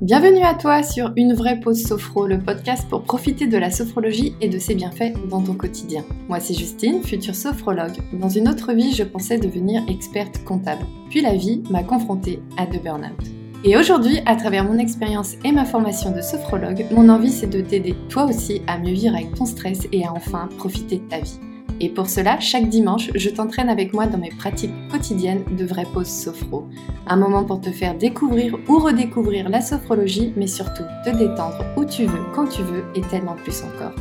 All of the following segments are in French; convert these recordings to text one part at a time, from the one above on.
Bienvenue à toi sur Une vraie pause sophro, le podcast pour profiter de la sophrologie et de ses bienfaits dans ton quotidien. Moi c'est Justine, future sophrologue. Dans une autre vie, je pensais devenir experte comptable. Puis la vie m'a confrontée à de burn-out. Et aujourd'hui, à travers mon expérience et ma formation de sophrologue, mon envie c'est de t'aider toi aussi à mieux vivre avec ton stress et à enfin profiter de ta vie. Et pour cela, chaque dimanche, je t'entraîne avec moi dans mes pratiques quotidiennes de vraie pause sophro. Un moment pour te faire découvrir ou redécouvrir la sophrologie, mais surtout te détendre où tu veux, quand tu veux et tellement plus encore.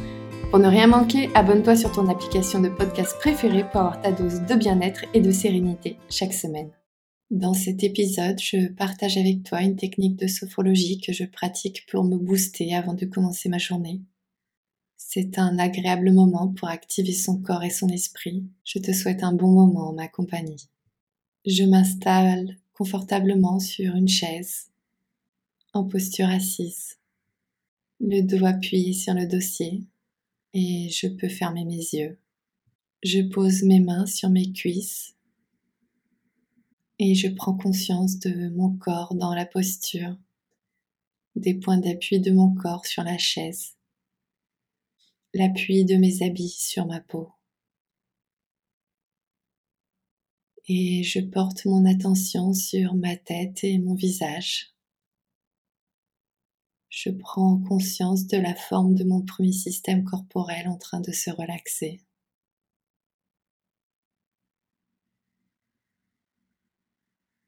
Pour ne rien manquer, abonne-toi sur ton application de podcast préférée pour avoir ta dose de bien-être et de sérénité chaque semaine. Dans cet épisode, je partage avec toi une technique de sophrologie que je pratique pour me booster avant de commencer ma journée. C'est un agréable moment pour activer son corps et son esprit. Je te souhaite un bon moment en ma compagnie. Je m'installe confortablement sur une chaise, en posture assise, le dos appuyé sur le dossier et je peux fermer mes yeux. Je pose mes mains sur mes cuisses et je prends conscience de mon corps dans la posture, des points d'appui de mon corps sur la chaise l'appui de mes habits sur ma peau. Et je porte mon attention sur ma tête et mon visage. Je prends conscience de la forme de mon premier système corporel en train de se relaxer.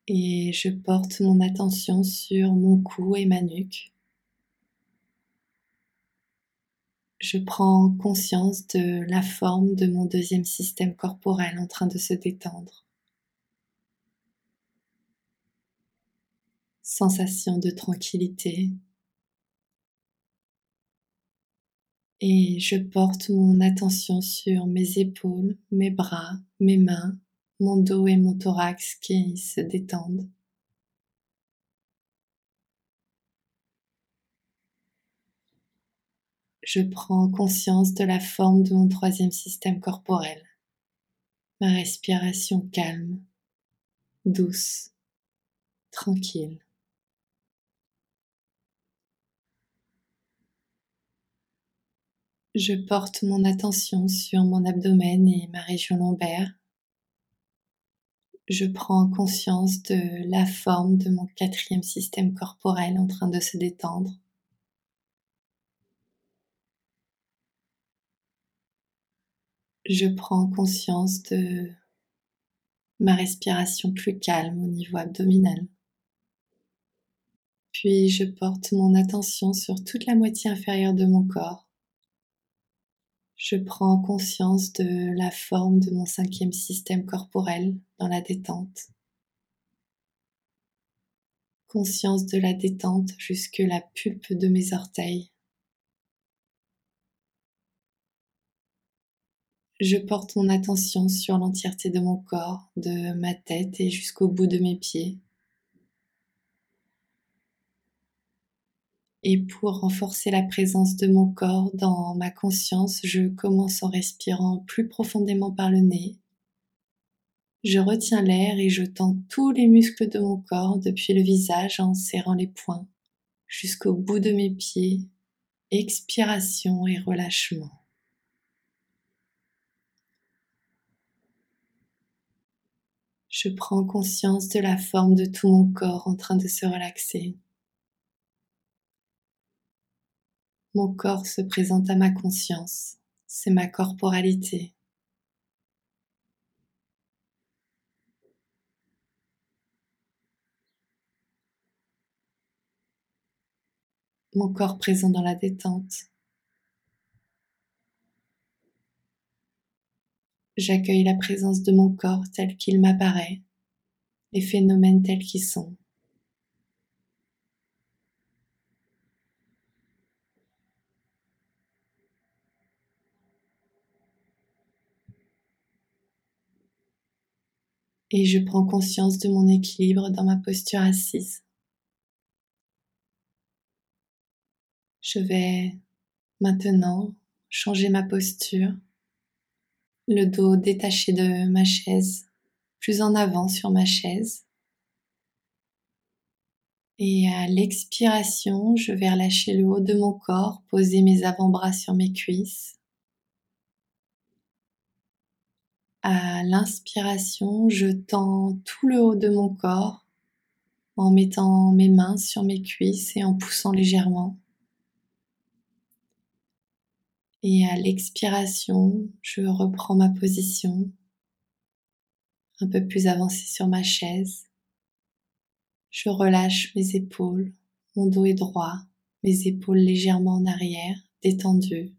Et je porte mon attention sur mon cou et ma nuque. Je prends conscience de la forme de mon deuxième système corporel en train de se détendre. Sensation de tranquillité. Et je porte mon attention sur mes épaules, mes bras, mes mains, mon dos et mon thorax qui se détendent. Je prends conscience de la forme de mon troisième système corporel. Ma respiration calme, douce, tranquille. Je porte mon attention sur mon abdomen et ma région lombaire. Je prends conscience de la forme de mon quatrième système corporel en train de se détendre. Je prends conscience de ma respiration plus calme au niveau abdominal. Puis je porte mon attention sur toute la moitié inférieure de mon corps. Je prends conscience de la forme de mon cinquième système corporel dans la détente. Conscience de la détente jusque la pulpe de mes orteils. Je porte mon attention sur l'entièreté de mon corps, de ma tête et jusqu'au bout de mes pieds. Et pour renforcer la présence de mon corps dans ma conscience, je commence en respirant plus profondément par le nez. Je retiens l'air et je tends tous les muscles de mon corps depuis le visage en serrant les poings jusqu'au bout de mes pieds. Expiration et relâchement. Je prends conscience de la forme de tout mon corps en train de se relaxer. Mon corps se présente à ma conscience, c'est ma corporalité. Mon corps présent dans la détente. J'accueille la présence de mon corps tel qu'il m'apparaît, les phénomènes tels qu'ils sont. Et je prends conscience de mon équilibre dans ma posture assise. Je vais maintenant changer ma posture le dos détaché de ma chaise, plus en avant sur ma chaise. Et à l'expiration, je vais relâcher le haut de mon corps, poser mes avant-bras sur mes cuisses. À l'inspiration, je tends tout le haut de mon corps en mettant mes mains sur mes cuisses et en poussant légèrement. Et à l'expiration, je reprends ma position un peu plus avancée sur ma chaise. Je relâche mes épaules, mon dos est droit, mes épaules légèrement en arrière, détendues.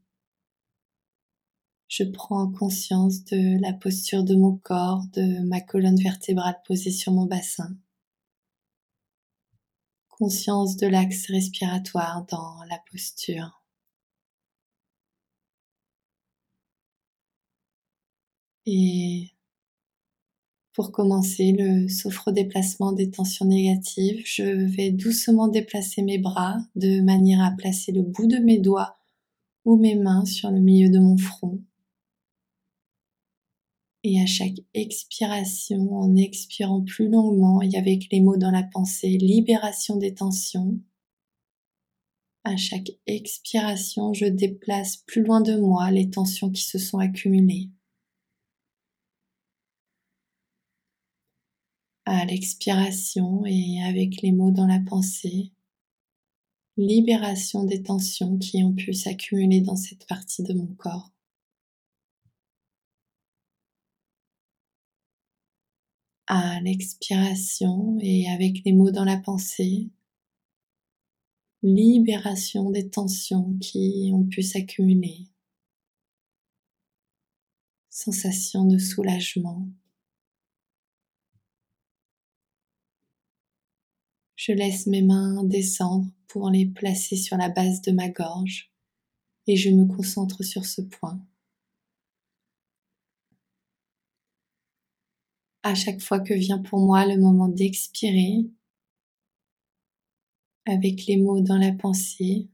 Je prends conscience de la posture de mon corps, de ma colonne vertébrale posée sur mon bassin. Conscience de l'axe respiratoire dans la posture. Et pour commencer le sophro-déplacement des tensions négatives, je vais doucement déplacer mes bras de manière à placer le bout de mes doigts ou mes mains sur le milieu de mon front. Et à chaque expiration, en expirant plus longuement et avec les mots dans la pensée, libération des tensions. À chaque expiration, je déplace plus loin de moi les tensions qui se sont accumulées. À l'expiration et avec les mots dans la pensée, libération des tensions qui ont pu s'accumuler dans cette partie de mon corps. À l'expiration et avec les mots dans la pensée, libération des tensions qui ont pu s'accumuler, sensation de soulagement. Je laisse mes mains descendre pour les placer sur la base de ma gorge et je me concentre sur ce point. À chaque fois que vient pour moi le moment d'expirer, avec les mots dans la pensée,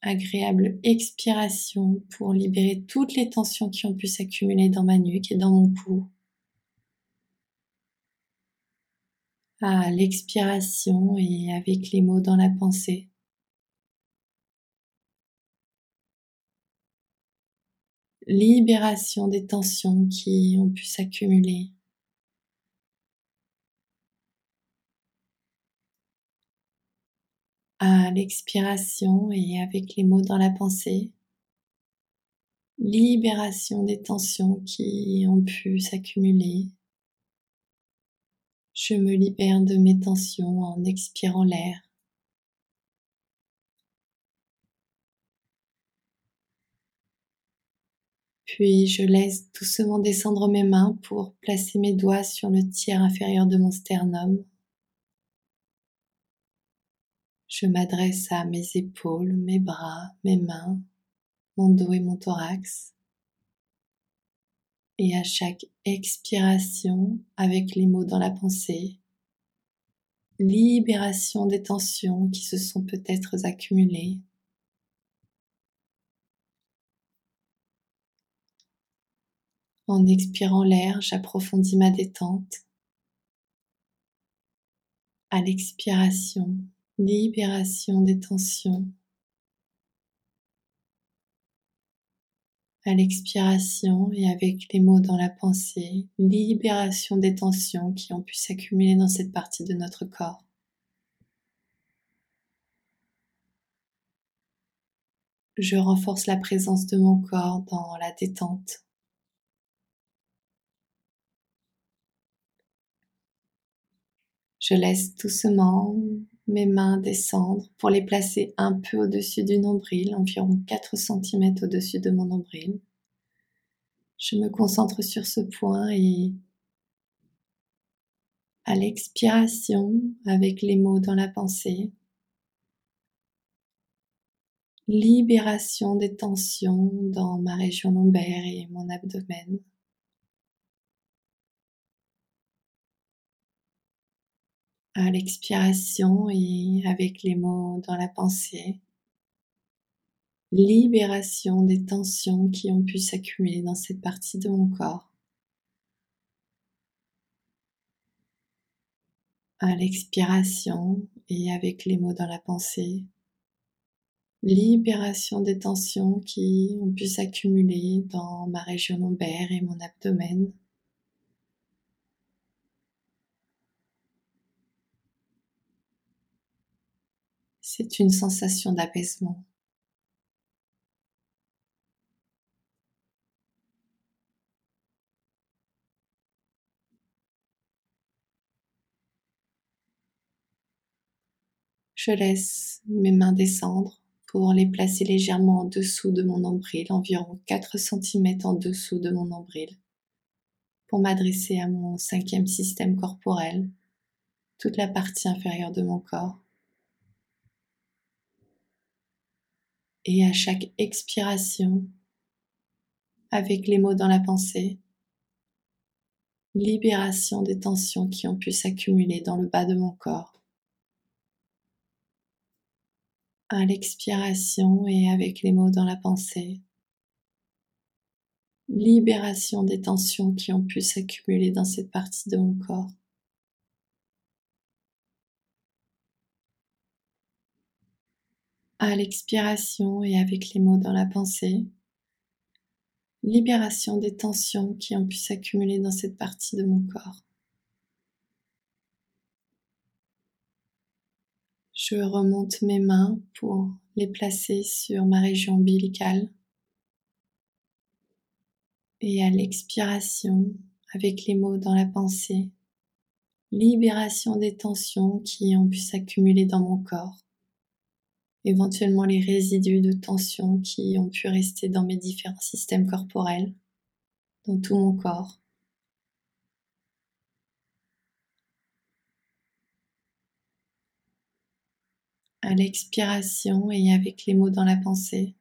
agréable expiration pour libérer toutes les tensions qui ont pu s'accumuler dans ma nuque et dans mon cou. À l'expiration et avec les mots dans la pensée. Libération des tensions qui ont pu s'accumuler. À l'expiration et avec les mots dans la pensée. Libération des tensions qui ont pu s'accumuler je me libère de mes tensions en expirant l'air. Puis je laisse doucement descendre mes mains pour placer mes doigts sur le tiers inférieur de mon sternum. Je m'adresse à mes épaules, mes bras, mes mains, mon dos et mon thorax et à chaque expiration avec les mots dans la pensée, libération des tensions qui se sont peut-être accumulées. En expirant l'air, j'approfondis ma détente. À l'expiration, libération des tensions. À l'expiration et avec les mots dans la pensée, libération des tensions qui ont pu s'accumuler dans cette partie de notre corps. Je renforce la présence de mon corps dans la détente. Je laisse doucement mes mains descendre pour les placer un peu au-dessus du nombril, environ 4 cm au-dessus de mon nombril. Je me concentre sur ce point et à l'expiration, avec les mots dans la pensée, libération des tensions dans ma région lombaire et mon abdomen. À l'expiration et avec les mots dans la pensée. Libération des tensions qui ont pu s'accumuler dans cette partie de mon corps. À l'expiration et avec les mots dans la pensée. Libération des tensions qui ont pu s'accumuler dans ma région lombaire et mon abdomen. C'est une sensation d'apaisement. Je laisse mes mains descendre pour les placer légèrement en dessous de mon nombril, environ 4 cm en dessous de mon nombril, pour m'adresser à mon cinquième système corporel, toute la partie inférieure de mon corps. Et à chaque expiration, avec les mots dans la pensée, libération des tensions qui ont pu s'accumuler dans le bas de mon corps à l'expiration et avec les mots dans la pensée. Libération des tensions qui ont pu s'accumuler dans cette partie de mon corps. À l'expiration et avec les mots dans la pensée. Libération des tensions qui ont pu s'accumuler dans cette partie de mon corps. Je remonte mes mains pour les placer sur ma région ombilicale. Et à l'expiration, avec les mots dans la pensée, libération des tensions qui ont pu s'accumuler dans mon corps, éventuellement les résidus de tension qui ont pu rester dans mes différents systèmes corporels, dans tout mon corps. à l'expiration et avec les mots dans la pensée.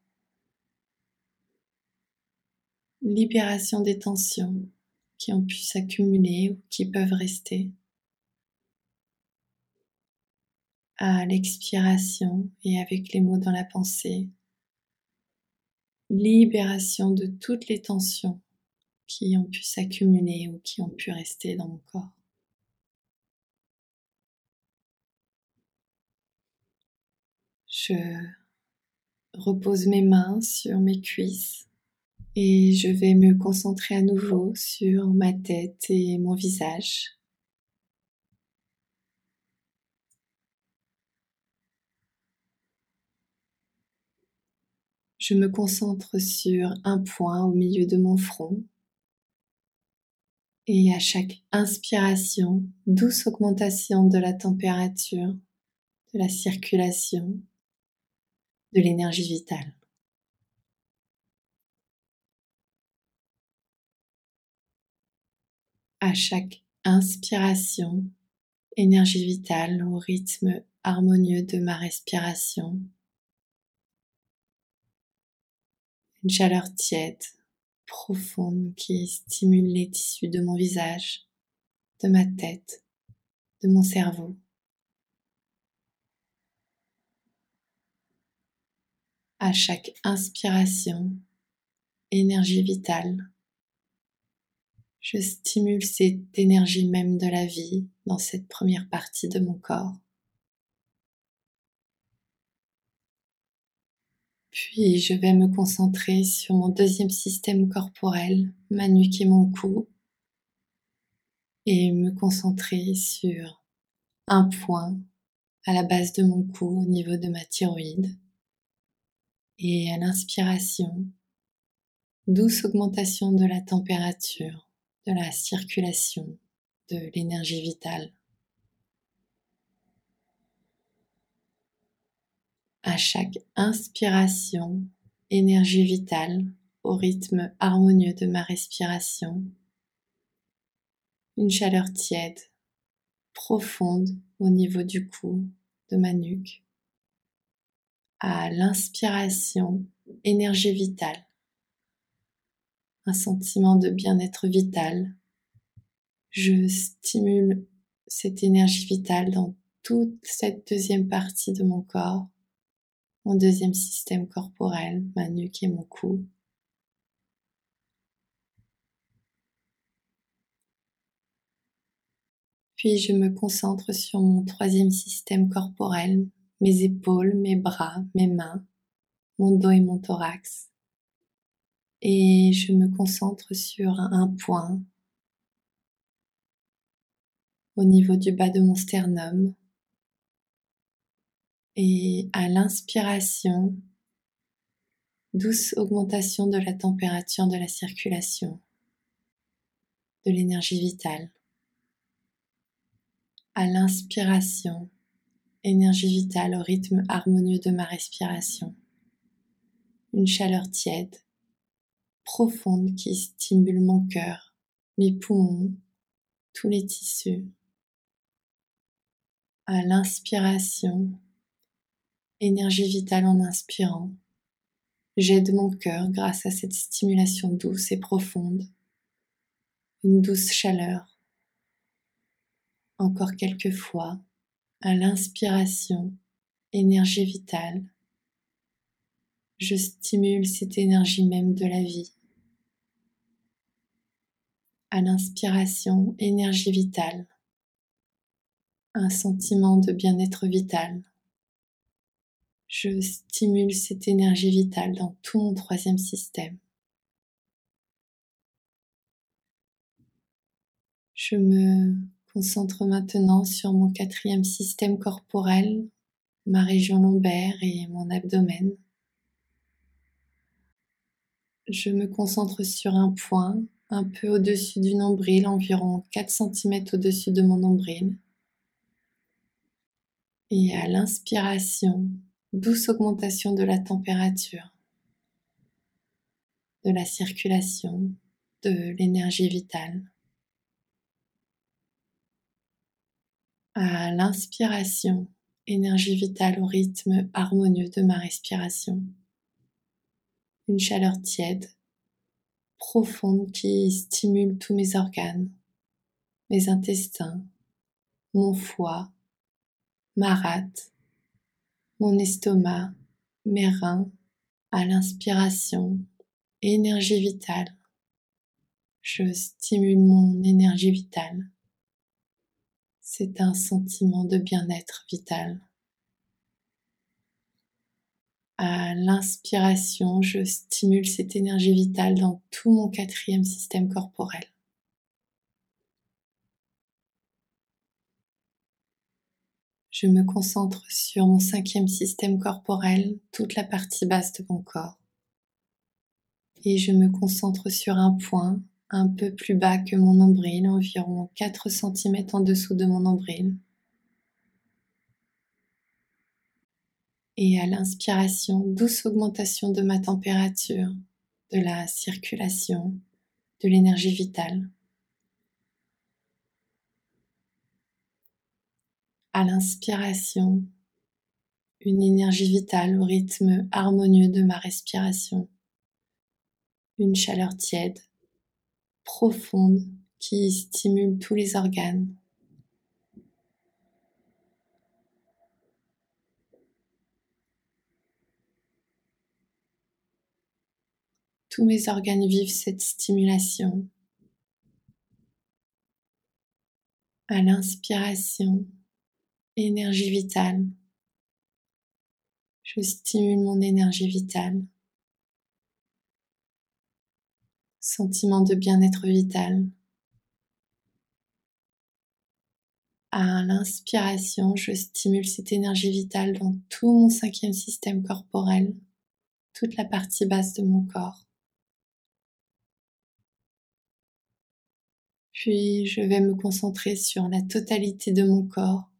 Libération des tensions qui ont pu s'accumuler ou qui peuvent rester. À l'expiration et avec les mots dans la pensée. Libération de toutes les tensions qui ont pu s'accumuler ou qui ont pu rester dans mon corps. Je repose mes mains sur mes cuisses et je vais me concentrer à nouveau sur ma tête et mon visage. Je me concentre sur un point au milieu de mon front et à chaque inspiration, douce augmentation de la température, de la circulation, de l'énergie vitale. À chaque inspiration, énergie vitale au rythme harmonieux de ma respiration. Une chaleur tiède, profonde qui stimule les tissus de mon visage, de ma tête, de mon cerveau. à chaque inspiration, énergie vitale. Je stimule cette énergie même de la vie dans cette première partie de mon corps. Puis je vais me concentrer sur mon deuxième système corporel, ma nuque et mon cou, et me concentrer sur un point à la base de mon cou au niveau de ma thyroïde et à l'inspiration, douce augmentation de la température, de la circulation, de l'énergie vitale. À chaque inspiration, énergie vitale au rythme harmonieux de ma respiration, une chaleur tiède, profonde au niveau du cou, de ma nuque. À l'inspiration, énergie vitale, un sentiment de bien-être vital. Je stimule cette énergie vitale dans toute cette deuxième partie de mon corps, mon deuxième système corporel, ma nuque et mon cou. Puis je me concentre sur mon troisième système corporel, mes épaules, mes bras, mes mains, mon dos et mon thorax. Et je me concentre sur un point au niveau du bas de mon sternum. Et à l'inspiration, douce augmentation de la température de la circulation, de l'énergie vitale. À l'inspiration, énergie vitale au rythme harmonieux de ma respiration. Une chaleur tiède, profonde qui stimule mon cœur, mes poumons, tous les tissus. À l'inspiration, énergie vitale en inspirant. J'aide mon cœur grâce à cette stimulation douce et profonde. Une douce chaleur. Encore quelques fois, à l'inspiration, énergie vitale. Je stimule cette énergie même de la vie. À l'inspiration, énergie vitale. Un sentiment de bien-être vital je stimule cette énergie vitale dans tout mon troisième système. Je me concentre maintenant sur mon quatrième système corporel, ma région lombaire et mon abdomen. Je me concentre sur un point un peu au-dessus du nombril, environ 4 cm au-dessus de mon nombril. Et à l'inspiration, douce augmentation de la température, de la circulation, de l'énergie vitale. À l'inspiration, énergie vitale au rythme harmonieux de ma respiration. Une chaleur tiède, profonde qui stimule tous mes organes, mes intestins, mon foie, ma rate, mon estomac, mes reins, à l'inspiration, énergie vitale. Je stimule mon énergie vitale. C'est un sentiment de bien-être vital. À l'inspiration, je stimule cette énergie vitale dans tout mon quatrième système corporel. Je me concentre sur mon cinquième système corporel, toute la partie basse de mon corps. Et je me concentre sur un point un peu plus bas que mon nombril, environ 4 cm en dessous de mon nombril. Et à l'inspiration, douce augmentation de ma température, de la circulation, de l'énergie vitale. À l'inspiration, une énergie vitale au rythme harmonieux de ma respiration, une chaleur tiède, profonde qui stimule tous les organes. Tous mes organes vivent cette stimulation. À l'inspiration, énergie vitale. Je stimule mon énergie vitale. Sentiment de bien-être vital. À l'inspiration, je stimule cette énergie vitale dans tout mon cinquième système corporel, toute la partie basse de mon corps. Puis je vais me concentrer sur la totalité de mon corps,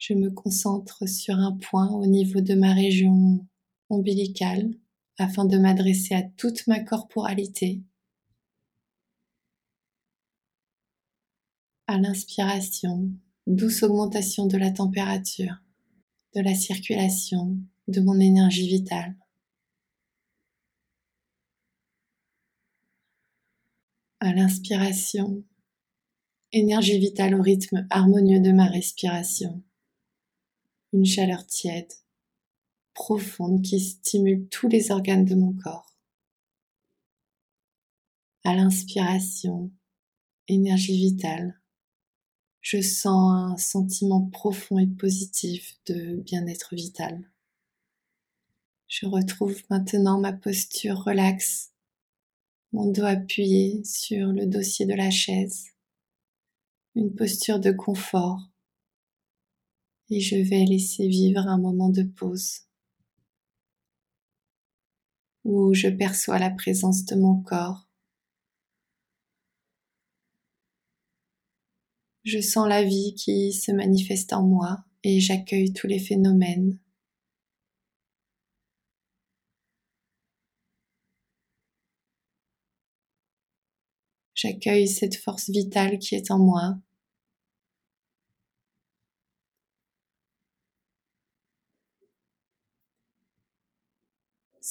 je me concentre sur un point au niveau de ma région ombilicale afin de m'adresser à toute ma corporalité. À l'inspiration, douce augmentation de la température, de la circulation, de mon énergie vitale. À l'inspiration, énergie vitale au rythme harmonieux de ma respiration une chaleur tiède, profonde qui stimule tous les organes de mon corps. À l'inspiration, énergie vitale. Je sens un sentiment profond et positif de bien-être vital. Je retrouve maintenant ma posture relaxe, mon dos appuyé sur le dossier de la chaise, une posture de confort, et je vais laisser vivre un moment de pause où je perçois la présence de mon corps. Je sens la vie qui se manifeste en moi et j'accueille tous les phénomènes. J'accueille cette force vitale qui est en moi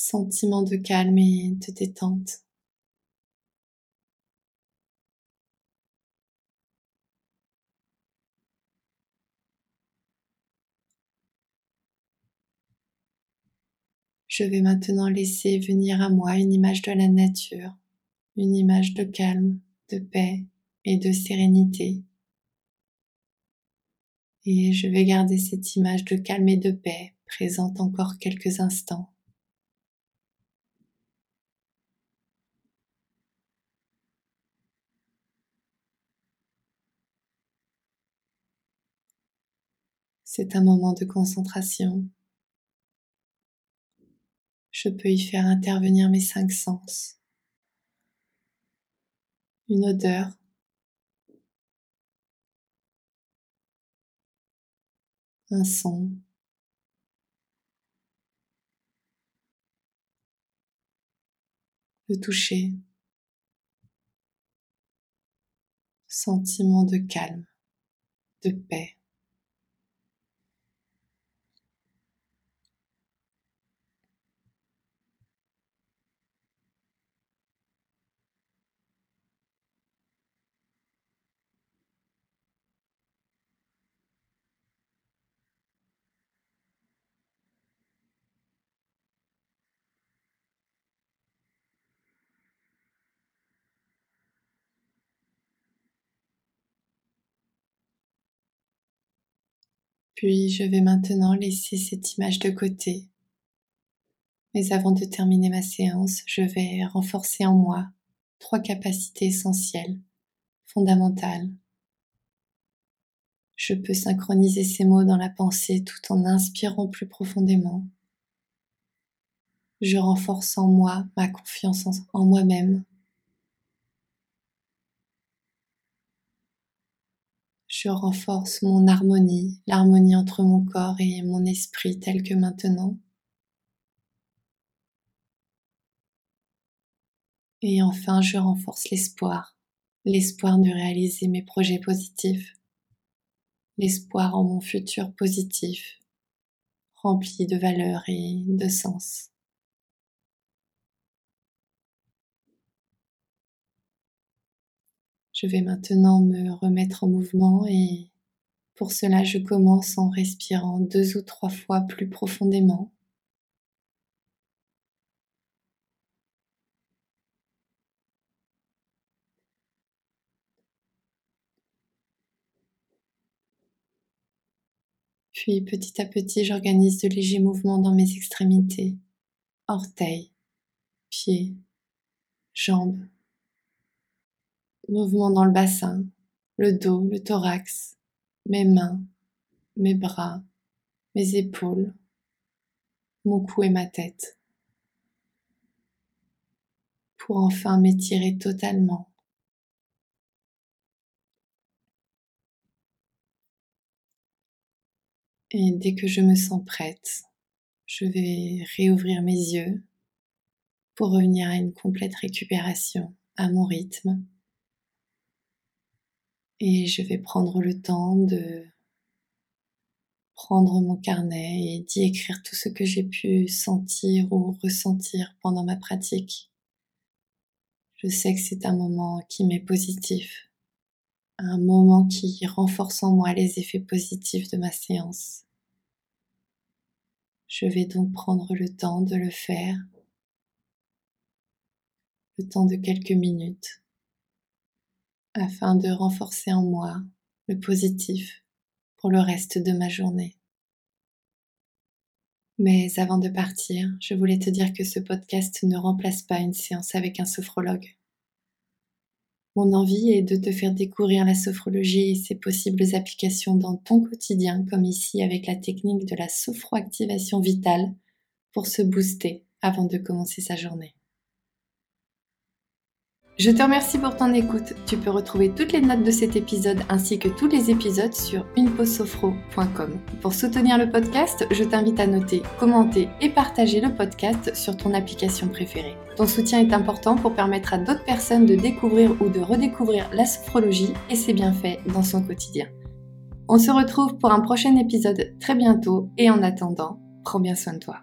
sentiment de calme et de détente. Je vais maintenant laisser venir à moi une image de la nature, une image de calme, de paix et de sérénité. Et je vais garder cette image de calme et de paix présente encore quelques instants. C'est un moment de concentration. Je peux y faire intervenir mes cinq sens. Une odeur. Un son. Le toucher. Sentiment de calme, de paix. Puis je vais maintenant laisser cette image de côté. Mais avant de terminer ma séance, je vais renforcer en moi trois capacités essentielles, fondamentales. Je peux synchroniser ces mots dans la pensée tout en inspirant plus profondément. Je renforce en moi ma confiance en moi-même je renforce mon harmonie, l'harmonie entre mon corps et mon esprit tel que maintenant. Et enfin, je renforce l'espoir, l'espoir de réaliser mes projets positifs, l'espoir en mon futur positif, rempli de valeur et de sens. Je vais maintenant me remettre en mouvement et pour cela je commence en respirant deux ou trois fois plus profondément. Puis petit à petit, j'organise de légers mouvements dans mes extrémités, orteils, pieds, jambes, Mouvement dans le bassin, le dos, le thorax, mes mains, mes bras, mes épaules, mon cou et ma tête. Pour enfin m'étirer totalement. Et dès que je me sens prête, je vais réouvrir mes yeux pour revenir à une complète récupération à mon rythme et je vais prendre le temps de prendre mon carnet et d'y écrire tout ce que j'ai pu sentir ou ressentir pendant ma pratique. Je sais que c'est un moment qui m'est positif, un moment qui renforce en moi les effets positifs de ma séance. Je vais donc prendre le temps de le faire, le temps de quelques minutes afin de renforcer en moi le positif pour le reste de ma journée. Mais avant de partir, je voulais te dire que ce podcast ne remplace pas une séance avec un sophrologue. Mon envie est de te faire découvrir la sophrologie et ses possibles applications dans ton quotidien, comme ici avec la technique de la sophroactivation vitale pour se booster avant de commencer sa journée. Je te remercie pour ton écoute. Tu peux retrouver toutes les notes de cet épisode ainsi que tous les épisodes sur uneposophro.com. Pour soutenir le podcast, je t'invite à noter, commenter et partager le podcast sur ton application préférée. Ton soutien est important pour permettre à d'autres personnes de découvrir ou de redécouvrir la sophrologie et ses bienfaits dans son quotidien. On se retrouve pour un prochain épisode très bientôt et en attendant, prends bien soin de toi.